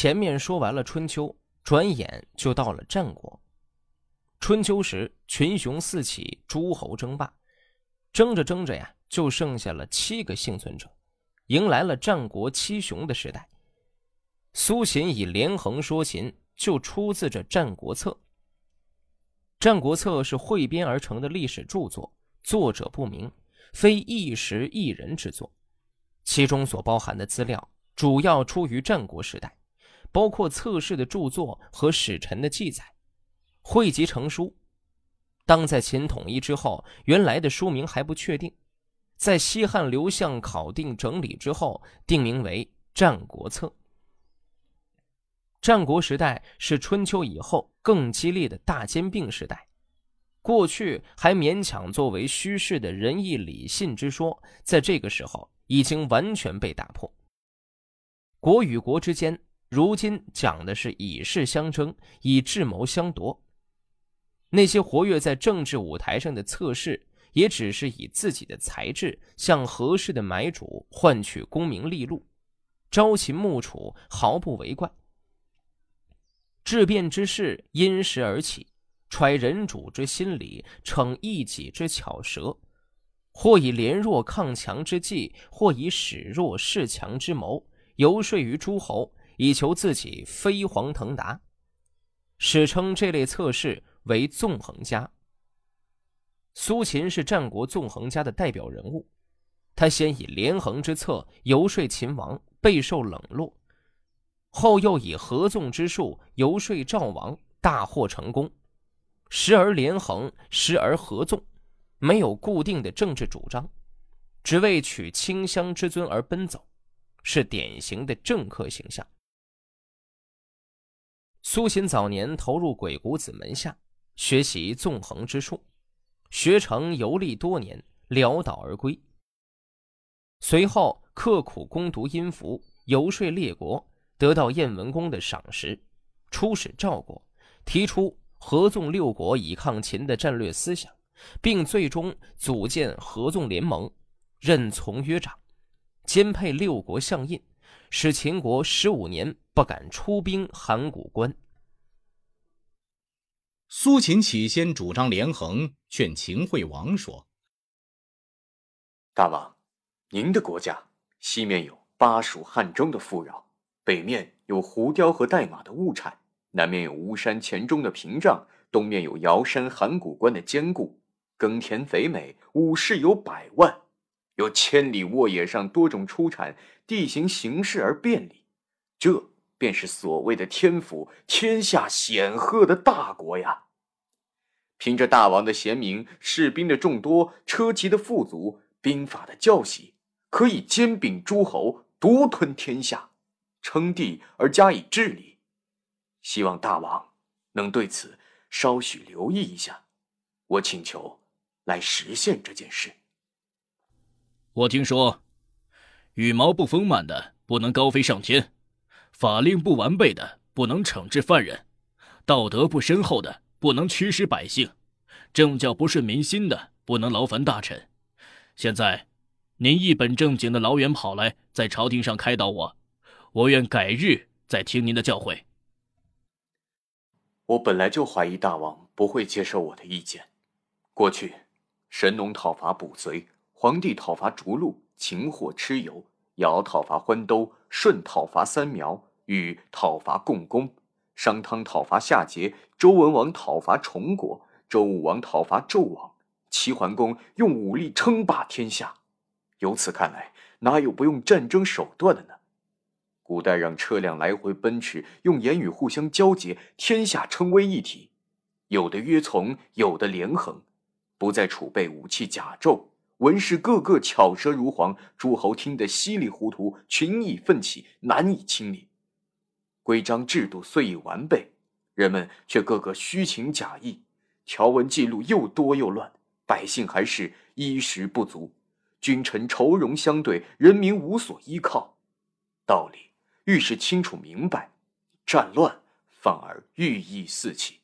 前面说完了春秋，转眼就到了战国。春秋时，群雄四起，诸侯争霸，争着争着呀，就剩下了七个幸存者，迎来了战国七雄的时代。苏秦以连横说秦，就出自这《战国策》。《战国策》是汇编而成的历史著作，作者不明，非一时一人之作，其中所包含的资料主要出于战国时代。包括测试的著作和史臣的记载，汇集成书。当在秦统一之后，原来的书名还不确定，在西汉刘向考定整理之后，定名为《战国策》。战国时代是春秋以后更激烈的大兼并时代，过去还勉强作为虚饰的仁义礼信之说，在这个时候已经完全被打破。国与国之间。如今讲的是以势相争，以智谋相夺。那些活跃在政治舞台上的策士，也只是以自己的才智向合适的买主换取功名利禄，朝秦暮楚，毫不为怪。质变之势因时而起，揣人主之心理，逞一己之巧舌，或以联弱抗强之计，或以使弱示强之谋，游说于诸侯。以求自己飞黄腾达，史称这类测试为纵横家。苏秦是战国纵横家的代表人物，他先以连横之策游说秦王，备受冷落，后又以合纵之术游说赵王，大获成功。时而连横，时而合纵，没有固定的政治主张，只为取清香之尊而奔走，是典型的政客形象。苏秦早年投入鬼谷子门下学习纵横之术，学成游历多年，潦倒而归。随后刻苦攻读阴符，游说列国，得到燕文公的赏识，出使赵国，提出合纵六国以抗秦的战略思想，并最终组建合纵联盟，任从约长，兼配六国相印。使秦国十五年不敢出兵函谷关。苏秦起先主张连横，劝秦惠王说：“大王，您的国家西面有巴蜀汉中的富饶，北面有胡雕和代马的物产，南面有巫山黔中的屏障，东面有瑶山函谷关的坚固，耕田肥美，武士有百万。”有千里沃野上多种出产，地形形势而便利，这便是所谓的天府，天下显赫的大国呀。凭着大王的贤明，士兵的众多，车骑的富足，兵法的教习，可以兼并诸侯，独吞天下，称帝而加以治理。希望大王能对此稍许留意一下，我请求来实现这件事。我听说，羽毛不丰满的不能高飞上天，法令不完备的不能惩治犯人，道德不深厚的不能驱使百姓，政教不顺民心的不能劳烦大臣。现在，您一本正经的老远跑来，在朝廷上开导我，我愿改日再听您的教诲。我本来就怀疑大王不会接受我的意见。过去，神农讨伐捕贼。皇帝讨伐逐鹿，擒获蚩尤；尧讨伐欢兜，舜讨伐三苗，禹讨伐共工，商汤讨伐夏桀，周文王讨伐崇国，周武王讨伐纣王，齐桓公用武力称霸天下。由此看来，哪有不用战争手段的呢？古代让车辆来回奔驰，用言语互相交结，天下称为一体。有的约从，有的连横，不再储备武器甲胄。文士个个巧舌如簧，诸侯听得稀里糊涂，群议奋起，难以清理。规章制度虽已完备，人们却个个虚情假意，条文记录又多又乱，百姓还是衣食不足，君臣愁容相对，人民无所依靠。道理愈是清楚明白，战乱反而愈易四起。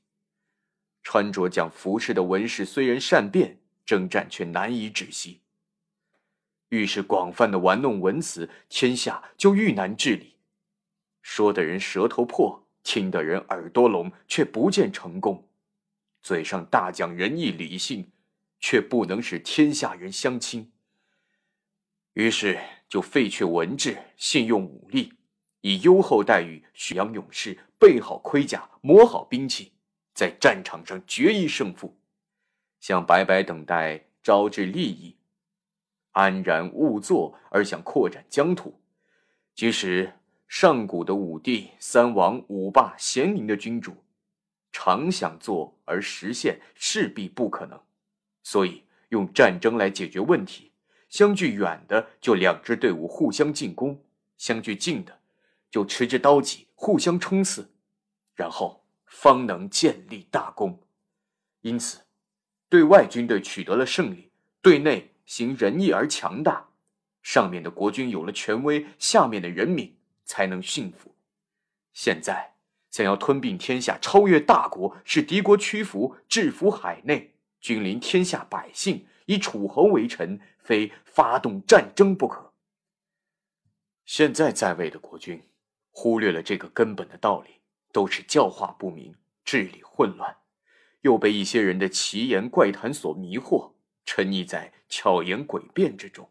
穿着讲服饰的文士虽然善变。征战却难以止息。愈是广泛的玩弄文辞，天下就愈难治理。说的人舌头破，听的人耳朵聋，却不见成功；嘴上大讲仁义礼信，却不能使天下人相亲。于是就废却文治，信用武力，以优厚待遇许养勇士，备好盔甲，磨好兵器，在战场上决一胜负，想白白等待招致利益，安然勿坐而想扩展疆土，即使上古的武帝、三王、五霸、贤明的君主，常想做而实现，势必不可能，所以用战争来解决问题。相距远的就两支队伍互相进攻，相距近的就持着刀戟互相冲刺，然后方能建立大功。因此，对外军队取得了胜利，对内行仁义而强大，上面的国君有了权威，下面的人民才能信服。现在想要吞并天下，超越大国，使敌国屈服，制服海内，君临天下百姓。以楚侯为臣，非发动战争不可。现在在位的国君，忽略了这个根本的道理，都是教化不明，治理混乱，又被一些人的奇言怪谈所迷惑，沉溺在巧言诡辩之中。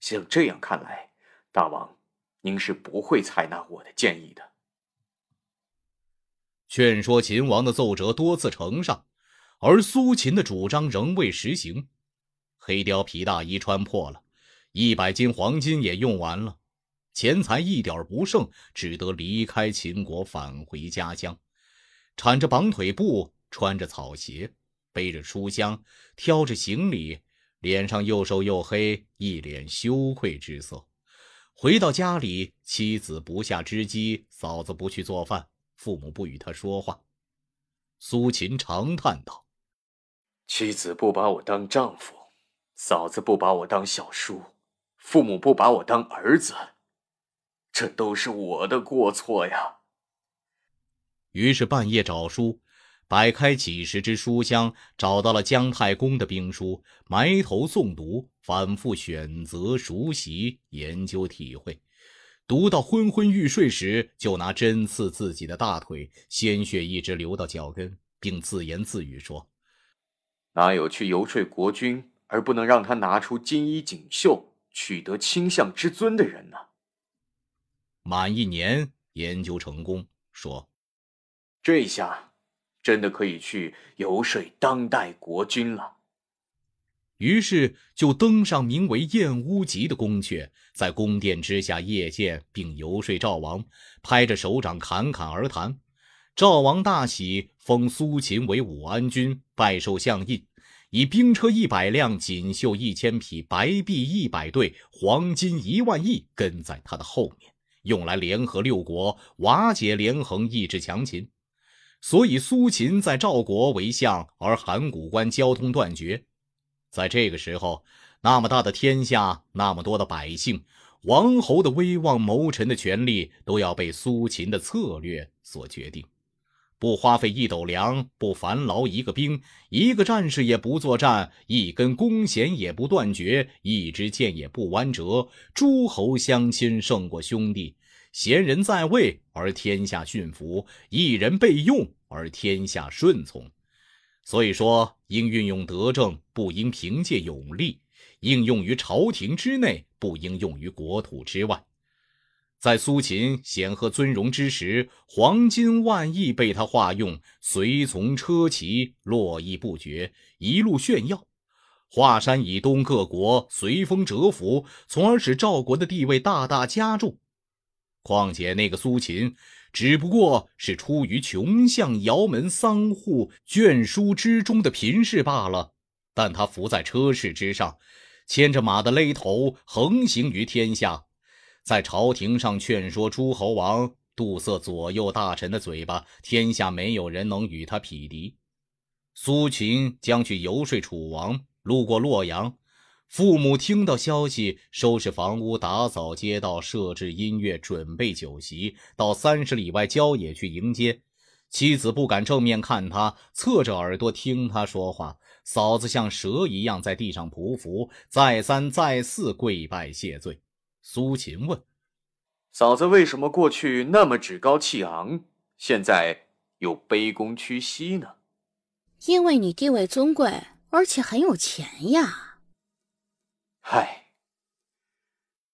像这样看来，大王，您是不会采纳我的建议的。劝说秦王的奏折多次呈上，而苏秦的主张仍未实行。黑貂皮大衣穿破了，一百斤黄金也用完了，钱财一点不剩，只得离开秦国，返回家乡。缠着绑腿布，穿着草鞋，背着书箱，挑着行李，脸上又瘦又黑，一脸羞愧之色。回到家里，妻子不下织机，嫂子不去做饭，父母不与他说话。苏秦长叹道：“妻子不把我当丈夫。”嫂子不把我当小叔，父母不把我当儿子，这都是我的过错呀。于是半夜找书，摆开几十只书箱，找到了姜太公的兵书，埋头诵读，反复选择、熟悉、研究、体会。读到昏昏欲睡时，就拿针刺自己的大腿，鲜血一直流到脚跟，并自言自语说：“哪有去游说国君？”而不能让他拿出金衣锦绣，取得卿相之尊的人呢？满一年研究成功，说：“这下真的可以去游说当代国君了。”于是就登上名为《燕乌集》的宫阙，在宫殿之下夜见，并游说赵王，拍着手掌侃侃而谈。赵王大喜，封苏秦为武安君，拜受相印。以兵车一百辆，锦绣一千匹，白璧一百对，黄金一万亿跟在他的后面，用来联合六国，瓦解连横，抑制强秦。所以苏秦在赵国为相，而函谷关交通断绝。在这个时候，那么大的天下，那么多的百姓，王侯的威望，谋臣的权力，都要被苏秦的策略所决定。不花费一斗粮，不烦劳一个兵，一个战士也不作战，一根弓弦也不断绝，一支箭也不弯折。诸侯相亲胜过兄弟，贤人在位而天下驯服，一人备用而天下顺从。所以说，应运用德政，不应凭借勇力；应用于朝廷之内，不应用于国土之外。在苏秦显赫尊荣之时，黄金万亿被他化用，随从车骑络绎不绝，一路炫耀。华山以东各国随风折服，从而使赵国的地位大大加重。况且那个苏秦，只不过是出于穷巷窑门桑户眷书之中的贫士罢了。但他伏在车市之上，牵着马的勒头，横行于天下。在朝廷上劝说诸侯王，堵塞左右大臣的嘴巴，天下没有人能与他匹敌。苏秦将去游说楚王，路过洛阳，父母听到消息，收拾房屋，打扫街道，设置音乐，准备酒席，到三十里外郊野去迎接。妻子不敢正面看他，侧着耳朵听他说话。嫂子像蛇一样在地上匍匐，再三再四跪拜谢罪。苏秦问：“嫂子为什么过去那么趾高气昂，现在又卑躬屈膝呢？因为你地位尊贵，而且很有钱呀。唉，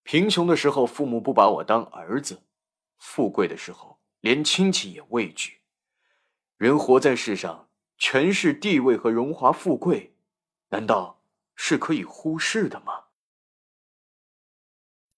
贫穷的时候父母不把我当儿子，富贵的时候连亲戚也畏惧。人活在世上，权势、地位和荣华富贵，难道是可以忽视的吗？